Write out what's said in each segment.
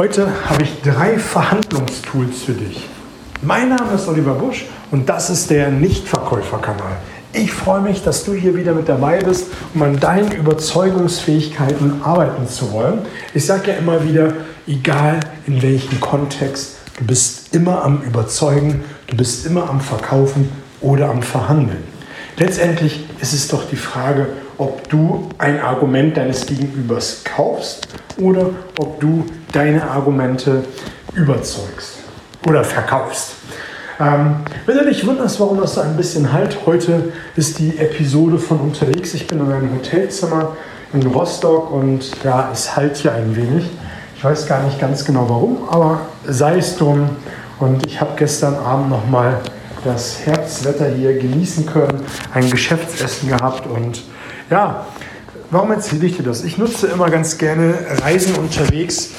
Heute habe ich drei Verhandlungstools für dich. Mein Name ist Oliver Busch und das ist der Nichtverkäuferkanal. Ich freue mich, dass du hier wieder mit dabei bist, um an deinen Überzeugungsfähigkeiten arbeiten zu wollen. Ich sage ja immer wieder, egal in welchem Kontext, du bist immer am Überzeugen, du bist immer am Verkaufen oder am Verhandeln. Letztendlich ist es doch die Frage, ob du ein Argument deines Gegenübers kaufst oder ob du deine Argumente überzeugst oder verkaufst. Ähm, wenn du dich wunderst, warum das so ein bisschen halt, heute ist die Episode von unterwegs. Ich bin in einem Hotelzimmer in Rostock und ja, es halt hier ein wenig. Ich weiß gar nicht ganz genau warum, aber sei es drum. Und ich habe gestern Abend nochmal das Herbstwetter hier genießen können, ein Geschäftsessen gehabt und ja, warum erzähle ich dir das? Ich nutze immer ganz gerne Reisen unterwegs,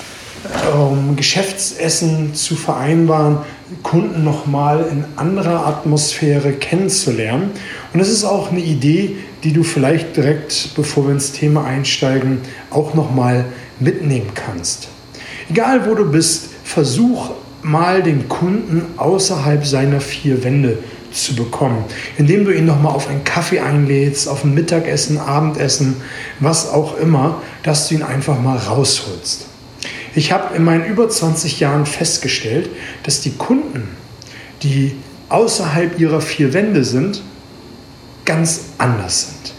um Geschäftsessen zu vereinbaren, Kunden nochmal in anderer Atmosphäre kennenzulernen. Und das ist auch eine Idee, die du vielleicht direkt, bevor wir ins Thema einsteigen, auch nochmal mitnehmen kannst. Egal wo du bist, versuch mal den Kunden außerhalb seiner vier Wände zu bekommen, indem du ihn nochmal auf einen Kaffee einlädst, auf ein Mittagessen, Abendessen, was auch immer, dass du ihn einfach mal rausholst. Ich habe in meinen über 20 Jahren festgestellt, dass die Kunden, die außerhalb ihrer vier Wände sind, ganz anders sind.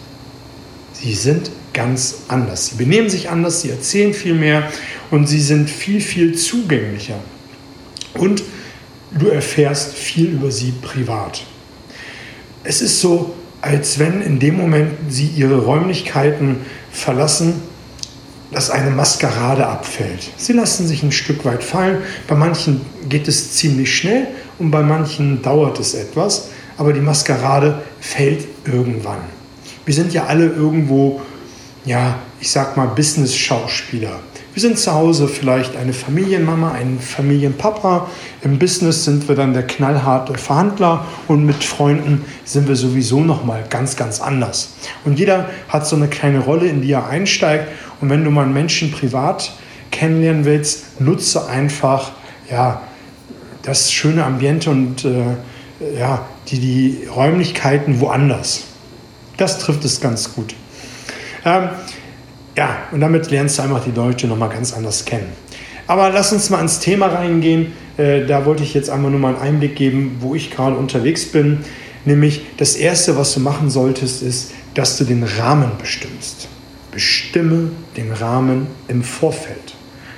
Sie sind ganz anders. Sie benehmen sich anders, sie erzählen viel mehr und sie sind viel, viel zugänglicher. Und du erfährst viel über sie privat. Es ist so, als wenn in dem Moment sie ihre Räumlichkeiten verlassen, dass eine Maskerade abfällt. Sie lassen sich ein Stück weit fallen. Bei manchen geht es ziemlich schnell und bei manchen dauert es etwas, aber die Maskerade fällt irgendwann. Wir sind ja alle irgendwo, ja, ich sag mal, Business-Schauspieler. Wir sind zu Hause vielleicht eine Familienmama, ein Familienpapa. Im Business sind wir dann der knallharte Verhandler und mit Freunden sind wir sowieso noch mal ganz, ganz anders. Und jeder hat so eine kleine Rolle, in die er einsteigt. Und wenn du mal einen Menschen privat kennenlernen willst, nutze einfach ja, das schöne Ambiente und äh, ja, die, die Räumlichkeiten woanders. Das trifft es ganz gut. Ähm, ja, und damit lernst du einfach die Leute nochmal ganz anders kennen. Aber lass uns mal ins Thema reingehen. Äh, da wollte ich jetzt einmal nur mal einen Einblick geben, wo ich gerade unterwegs bin. Nämlich das Erste, was du machen solltest, ist, dass du den Rahmen bestimmst. Bestimme den Rahmen im Vorfeld.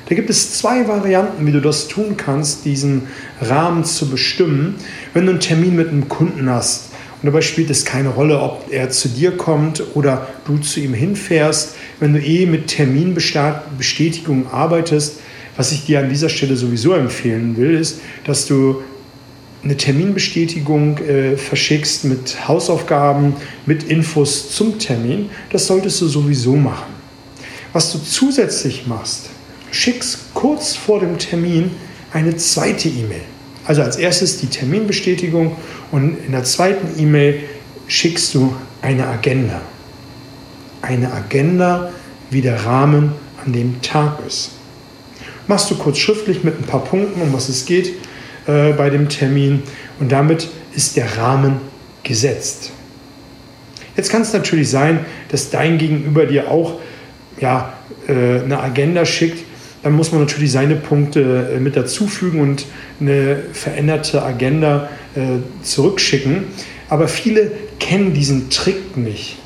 Da gibt es zwei Varianten, wie du das tun kannst, diesen Rahmen zu bestimmen. Wenn du einen Termin mit einem Kunden hast, und dabei spielt es keine Rolle, ob er zu dir kommt oder du zu ihm hinfährst. Wenn du eh mit Terminbestätigung arbeitest, was ich dir an dieser Stelle sowieso empfehlen will, ist, dass du eine Terminbestätigung äh, verschickst mit Hausaufgaben, mit Infos zum Termin. Das solltest du sowieso machen. Was du zusätzlich machst, schickst kurz vor dem Termin eine zweite E-Mail. Also als erstes die Terminbestätigung und in der zweiten E-Mail schickst du eine Agenda. Eine Agenda, wie der Rahmen an dem Tag ist. Machst du kurz schriftlich mit ein paar Punkten, um was es geht äh, bei dem Termin und damit ist der Rahmen gesetzt. Jetzt kann es natürlich sein, dass dein Gegenüber dir auch ja, äh, eine Agenda schickt, dann muss man natürlich seine Punkte äh, mit dazufügen und eine veränderte Agenda äh, zurückschicken. Aber viele kennen diesen Trick nicht,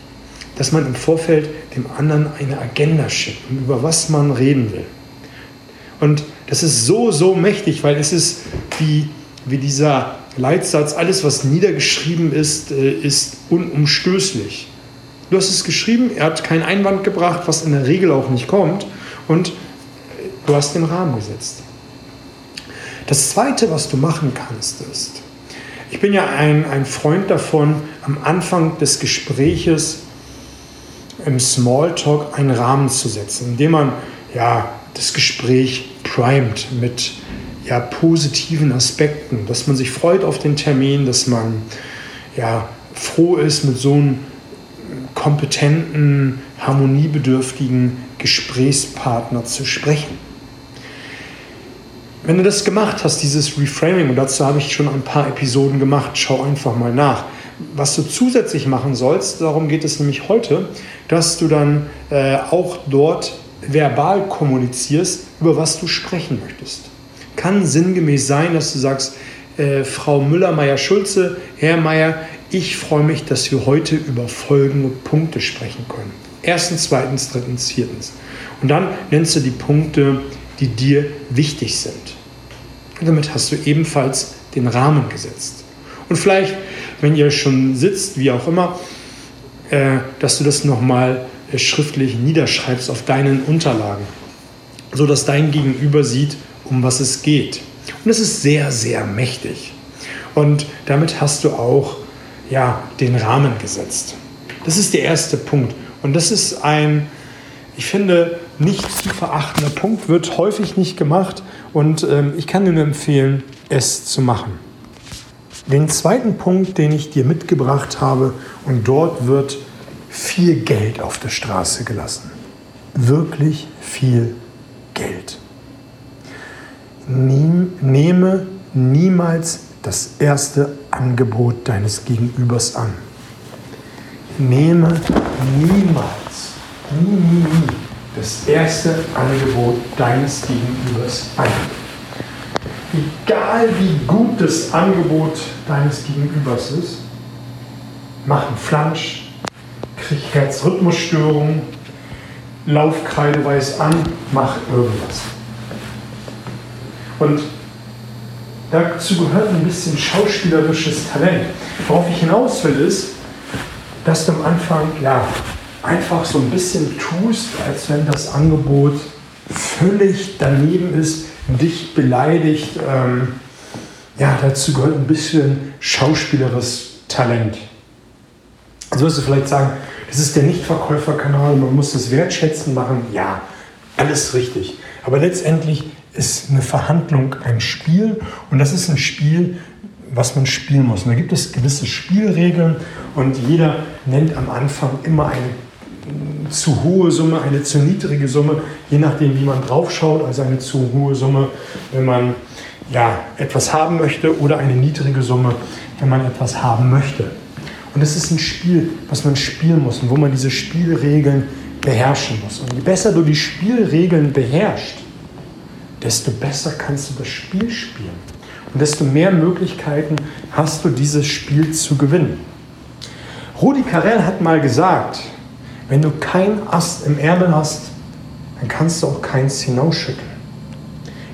dass man im Vorfeld dem anderen eine Agenda schickt über was man reden will. Und das ist so, so mächtig, weil es ist wie, wie dieser Leitsatz, alles was niedergeschrieben ist, äh, ist unumstößlich. Du hast es geschrieben, er hat keinen Einwand gebracht, was in der Regel auch nicht kommt. Und Du hast den Rahmen gesetzt. Das Zweite, was du machen kannst, ist, ich bin ja ein, ein Freund davon, am Anfang des Gespräches im Smalltalk einen Rahmen zu setzen, indem man ja, das Gespräch primet mit ja, positiven Aspekten, dass man sich freut auf den Termin, dass man ja, froh ist, mit so einem kompetenten, harmoniebedürftigen Gesprächspartner zu sprechen. Wenn du das gemacht hast, dieses Reframing, und dazu habe ich schon ein paar Episoden gemacht, schau einfach mal nach. Was du zusätzlich machen sollst, darum geht es nämlich heute, dass du dann äh, auch dort verbal kommunizierst, über was du sprechen möchtest. Kann sinngemäß sein, dass du sagst, äh, Frau Müller-Meyer-Schulze, Herr Meyer, ich freue mich, dass wir heute über folgende Punkte sprechen können. Erstens, zweitens, drittens, viertens. Und dann nennst du die Punkte, die dir wichtig sind. Und damit hast du ebenfalls den Rahmen gesetzt. Und vielleicht, wenn ihr schon sitzt, wie auch immer, äh, dass du das nochmal äh, schriftlich niederschreibst auf deinen Unterlagen, sodass dein Gegenüber sieht, um was es geht. Und es ist sehr, sehr mächtig. Und damit hast du auch ja, den Rahmen gesetzt. Das ist der erste Punkt. Und das ist ein, ich finde, nicht zu verachtender Punkt, wird häufig nicht gemacht. Und ähm, ich kann dir nur empfehlen, es zu machen. Den zweiten Punkt, den ich dir mitgebracht habe, und dort wird viel Geld auf der Straße gelassen. Wirklich viel Geld. Nehme niemals das erste Angebot deines Gegenübers an. Nehme niemals, nie, nie, nie das erste Angebot deines Gegenübers an. Egal wie gut das Angebot deines Gegenübers ist, mach einen Flansch, krieg Herzrhythmusstörungen, Laufkreide weiß an, mach irgendwas. Und dazu gehört ein bisschen schauspielerisches Talent. Worauf ich hinaus will, ist, dass du am Anfang ja, einfach so ein bisschen tust, als wenn das Angebot völlig daneben ist, dich beleidigt. Ähm, ja, dazu gehört ein bisschen schauspielerisches Talent. Also wirst du vielleicht sagen, das ist der Nichtverkäuferkanal, man muss das wertschätzen machen. Ja, alles richtig. Aber letztendlich ist eine Verhandlung ein Spiel und das ist ein Spiel, was man spielen muss. Und da gibt es gewisse Spielregeln und jeder nennt am Anfang immer eine zu hohe Summe, eine zu niedrige Summe, je nachdem, wie man draufschaut. Also eine zu hohe Summe, wenn man ja, etwas haben möchte oder eine niedrige Summe, wenn man etwas haben möchte. Und es ist ein Spiel, was man spielen muss und wo man diese Spielregeln beherrschen muss. Und je besser du die Spielregeln beherrschst, desto besser kannst du das Spiel spielen. Und desto mehr Möglichkeiten hast du, dieses Spiel zu gewinnen. Rudi Carell hat mal gesagt, wenn du kein Ast im Ärmel hast, dann kannst du auch keins hinausschütteln.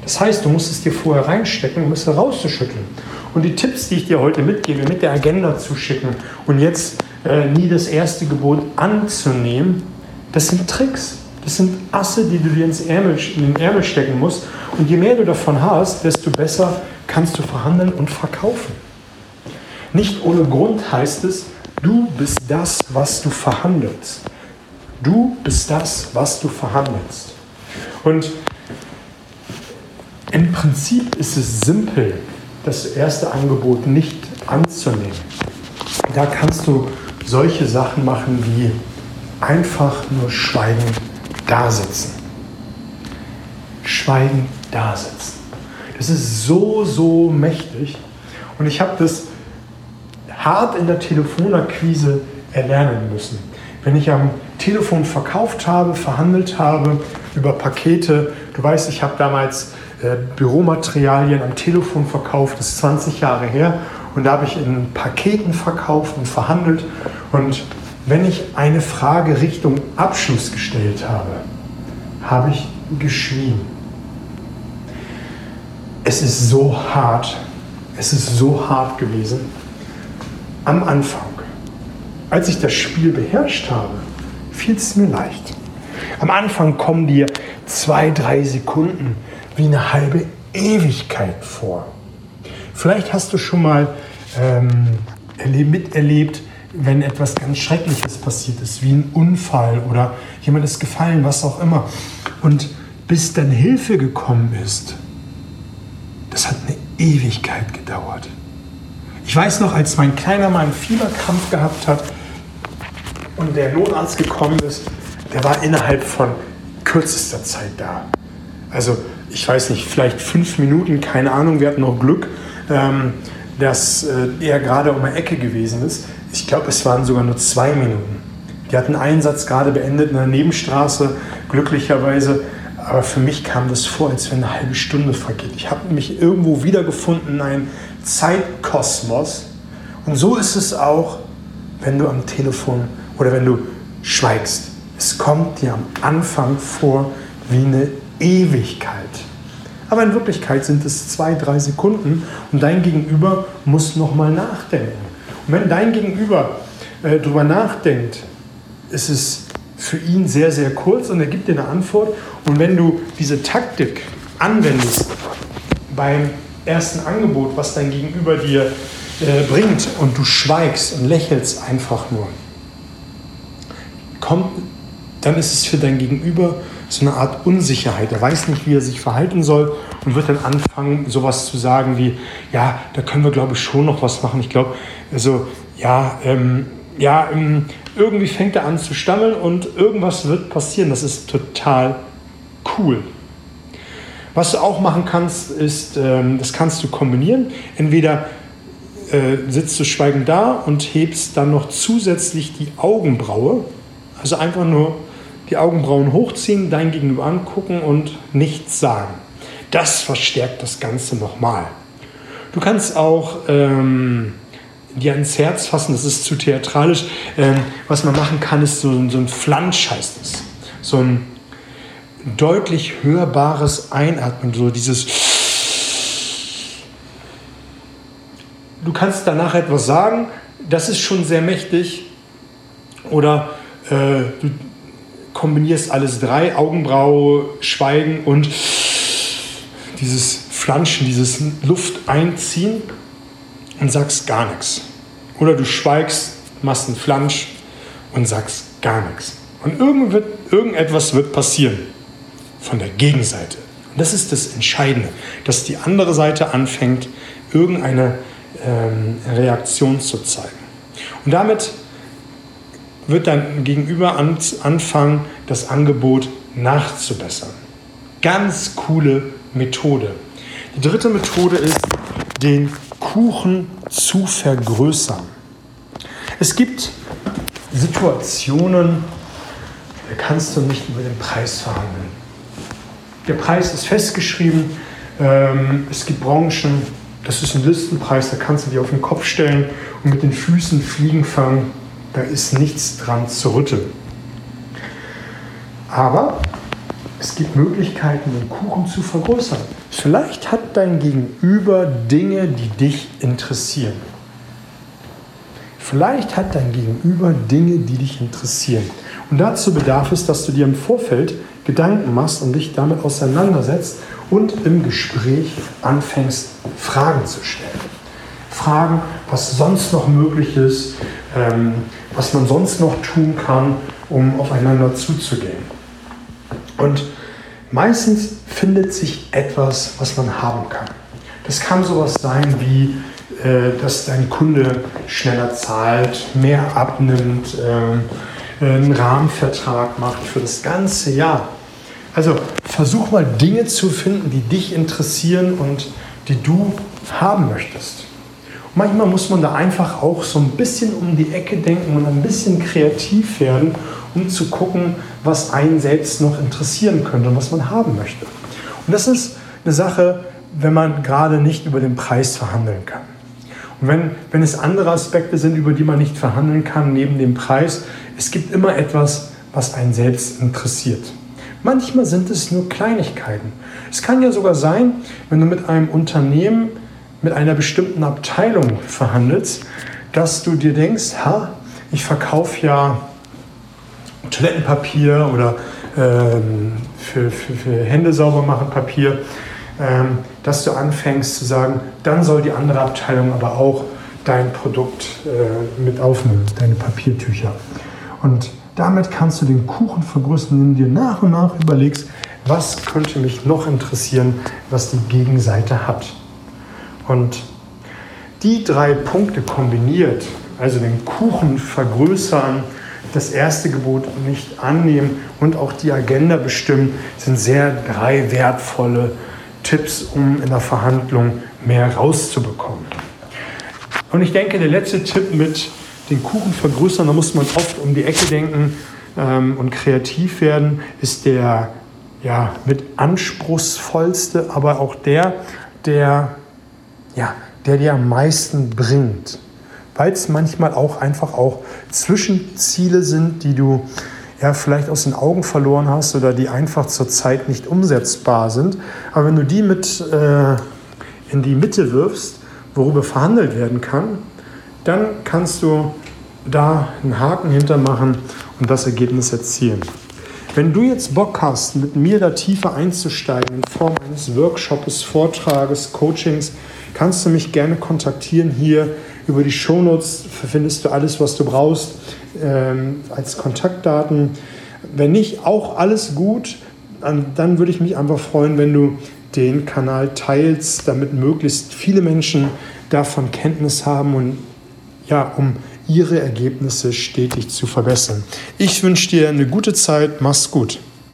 Das heißt, du musst es dir vorher reinstecken, um es herauszuschütteln. Und die Tipps, die ich dir heute mitgebe, mit der Agenda zu schicken und jetzt äh, nie das erste Gebot anzunehmen, das sind Tricks. Das sind Asse, die du dir ins Ärmel, in den Ärmel stecken musst. Und je mehr du davon hast, desto besser kannst du verhandeln und verkaufen. Nicht ohne Grund heißt es, du bist das, was du verhandelst. Du bist das, was du verhandelst. Und im Prinzip ist es simpel, das erste Angebot nicht anzunehmen. Da kannst du solche Sachen machen wie einfach nur schweigend dasitzen. Schweigend dasitzen. Das ist so, so mächtig. Und ich habe das hart in der Telefonakquise erlernen müssen. Wenn ich am Telefon verkauft habe, verhandelt habe über Pakete, du weißt, ich habe damals äh, Büromaterialien am Telefon verkauft, das ist 20 Jahre her, und da habe ich in Paketen verkauft und verhandelt. Und wenn ich eine Frage Richtung Abschluss gestellt habe, habe ich geschwiegen. Es ist so hart, es ist so hart gewesen. Am Anfang, als ich das Spiel beherrscht habe, fiel es mir leicht. Am Anfang kommen dir zwei, drei Sekunden wie eine halbe Ewigkeit vor. Vielleicht hast du schon mal ähm, miterlebt, wenn etwas ganz Schreckliches passiert ist, wie ein Unfall oder jemand ist gefallen, was auch immer. Und bis dann Hilfe gekommen ist, das hat eine Ewigkeit gedauert. Ich weiß noch, als mein Kleiner mal einen Fieberkrampf gehabt hat und der Notarzt gekommen ist, der war innerhalb von kürzester Zeit da. Also ich weiß nicht, vielleicht fünf Minuten, keine Ahnung, wir hatten noch Glück, ähm, dass äh, er gerade um eine Ecke gewesen ist. Ich glaube, es waren sogar nur zwei Minuten. Die hatten einen Einsatz gerade beendet in der Nebenstraße, glücklicherweise. Aber für mich kam das vor, als wenn eine halbe Stunde vergeht. Ich habe mich irgendwo wiedergefunden in einem Zeitkosmos. Und so ist es auch, wenn du am Telefon oder wenn du schweigst. Es kommt dir am Anfang vor wie eine Ewigkeit. Aber in Wirklichkeit sind es zwei, drei Sekunden und dein Gegenüber muss nochmal nachdenken. Und wenn dein Gegenüber äh, darüber nachdenkt, ist es für ihn sehr, sehr kurz und er gibt dir eine Antwort. Und wenn du diese Taktik anwendest beim ersten Angebot, was dein Gegenüber dir äh, bringt und du schweigst und lächelst einfach nur, kommt, dann ist es für dein Gegenüber so eine Art Unsicherheit. Er weiß nicht, wie er sich verhalten soll und wird dann anfangen, sowas zu sagen wie, ja, da können wir, glaube ich, schon noch was machen. Ich glaube, also, ja, ähm, ja, ähm, irgendwie fängt er an zu stammeln und irgendwas wird passieren. Das ist total cool. Was du auch machen kannst, ist, ähm, das kannst du kombinieren. Entweder äh, sitzt du schweigend da und hebst dann noch zusätzlich die Augenbraue. Also einfach nur die Augenbrauen hochziehen, dein Gegenüber angucken und nichts sagen. Das verstärkt das Ganze nochmal. Du kannst auch ähm, dir ans Herz fassen, das ist zu theatralisch. Ähm, was man machen kann, ist so, so ein Flansch heißt es. So ein deutlich hörbares Einatmen, so dieses. Du kannst danach etwas sagen, das ist schon sehr mächtig. Oder äh, du kombinierst alles drei, Augenbraue, Schweigen und dieses Flanschen, dieses Luft einziehen und sagst gar nichts. Oder du schweigst, machst einen Flansch und sagst gar nichts. Und irgendetwas wird passieren von der Gegenseite. Und das ist das Entscheidende, dass die andere Seite anfängt, irgendeine ähm, Reaktion zu zeigen. Und damit wird dein Gegenüber anfangen, das Angebot nachzubessern. Ganz coole Methode. Die dritte Methode ist, den Kuchen zu vergrößern. Es gibt Situationen, da kannst du nicht über den Preis verhandeln. Der Preis ist festgeschrieben. Ähm, es gibt Branchen, das ist ein Listenpreis, da kannst du dir auf den Kopf stellen und mit den Füßen Fliegen fangen da ist nichts dran zu rütteln. Aber es gibt Möglichkeiten, den Kuchen zu vergrößern. Vielleicht hat dein Gegenüber Dinge, die dich interessieren. Vielleicht hat dein Gegenüber Dinge, die dich interessieren. Und dazu bedarf es, dass du dir im Vorfeld Gedanken machst und dich damit auseinandersetzt und im Gespräch anfängst, Fragen zu stellen. Fragen, was sonst noch möglich ist, ähm, was man sonst noch tun kann, um aufeinander zuzugehen. Und meistens findet sich etwas, was man haben kann. Das kann sowas sein wie, äh, dass dein Kunde schneller zahlt, mehr abnimmt, äh, einen Rahmenvertrag macht für das ganze Jahr. Also versuch mal Dinge zu finden, die dich interessieren und die du haben möchtest. Manchmal muss man da einfach auch so ein bisschen um die Ecke denken und ein bisschen kreativ werden, um zu gucken, was einen selbst noch interessieren könnte und was man haben möchte. Und das ist eine Sache, wenn man gerade nicht über den Preis verhandeln kann. Und wenn, wenn es andere Aspekte sind, über die man nicht verhandeln kann, neben dem Preis, es gibt immer etwas, was einen selbst interessiert. Manchmal sind es nur Kleinigkeiten. Es kann ja sogar sein, wenn du mit einem Unternehmen mit einer bestimmten Abteilung verhandelst, dass du dir denkst, ha, ich verkaufe ja Toilettenpapier oder ähm, für, für, für, Hände sauber machen Papier, ähm, dass du anfängst zu sagen, dann soll die andere Abteilung aber auch dein Produkt äh, mit aufnehmen, deine Papiertücher. Und damit kannst du den Kuchen vergrößern, indem du dir nach und nach überlegst, was könnte mich noch interessieren, was die Gegenseite hat. Und die drei Punkte kombiniert, also den Kuchen vergrößern, das erste Gebot nicht annehmen und auch die Agenda bestimmen, sind sehr drei wertvolle Tipps, um in der Verhandlung mehr rauszubekommen. Und ich denke, der letzte Tipp mit den Kuchen vergrößern, da muss man oft um die Ecke denken ähm, und kreativ werden, ist der ja, mit anspruchsvollste, aber auch der, der, ja, der dir am meisten bringt. Weil es manchmal auch einfach auch Zwischenziele sind, die du ja, vielleicht aus den Augen verloren hast oder die einfach zurzeit nicht umsetzbar sind. Aber wenn du die mit äh, in die Mitte wirfst, worüber verhandelt werden kann, dann kannst du da einen Haken hintermachen und das Ergebnis erzielen. Wenn du jetzt Bock hast, mit mir da tiefer einzusteigen in Form eines Workshops, Vortrages, Coachings, kannst du mich gerne kontaktieren. Hier über die Shownotes findest du alles, was du brauchst ähm, als Kontaktdaten. Wenn nicht, auch alles gut. Dann, würde ich mich einfach freuen, wenn du den Kanal teilst, damit möglichst viele Menschen davon Kenntnis haben und ja, um ihre Ergebnisse stetig zu verbessern. Ich wünsche dir eine gute Zeit, mach's gut.